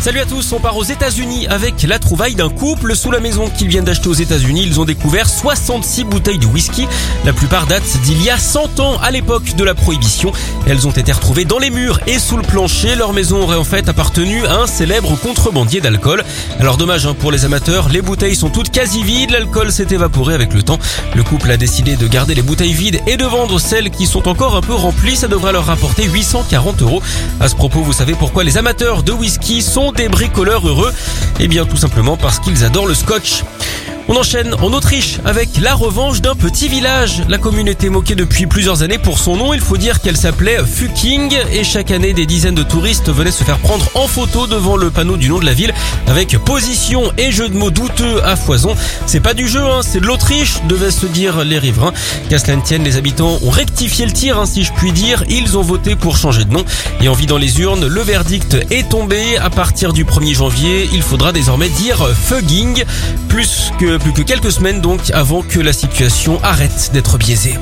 Salut à tous, on part aux États-Unis avec la trouvaille d'un couple sous la maison qu'ils viennent d'acheter aux États-Unis. Ils ont découvert 66 bouteilles de whisky. La plupart datent d'il y a 100 ans, à l'époque de la prohibition. Elles ont été retrouvées dans les murs et sous le plancher. Leur maison aurait en fait appartenu à un célèbre contrebandier d'alcool. Alors dommage hein, pour les amateurs, les bouteilles sont toutes quasi vides. L'alcool s'est évaporé avec le temps. Le couple a décidé de garder les bouteilles vides et de vendre celles qui sont encore un peu remplies. Ça devrait leur rapporter 840 euros. À ce propos, vous savez pourquoi les amateurs de whisky sont des bricoleurs heureux Eh bien tout simplement parce qu'ils adorent le scotch. On enchaîne en Autriche avec la revanche d'un petit village. La commune était moquée depuis plusieurs années pour son nom. Il faut dire qu'elle s'appelait Fuking et chaque année des dizaines de touristes venaient se faire prendre en photo devant le panneau du nom de la ville avec position et jeux de mots douteux à foison. C'est pas du jeu, hein, c'est de l'Autriche, devaient se dire les riverains. Qu'à les habitants ont rectifié le tir, hein, si je puis dire. Ils ont voté pour changer de nom et en dans les urnes, le verdict est tombé. À partir du 1er janvier, il faudra désormais dire Fugging plus que plus que quelques semaines donc avant que la situation arrête d'être biaisée.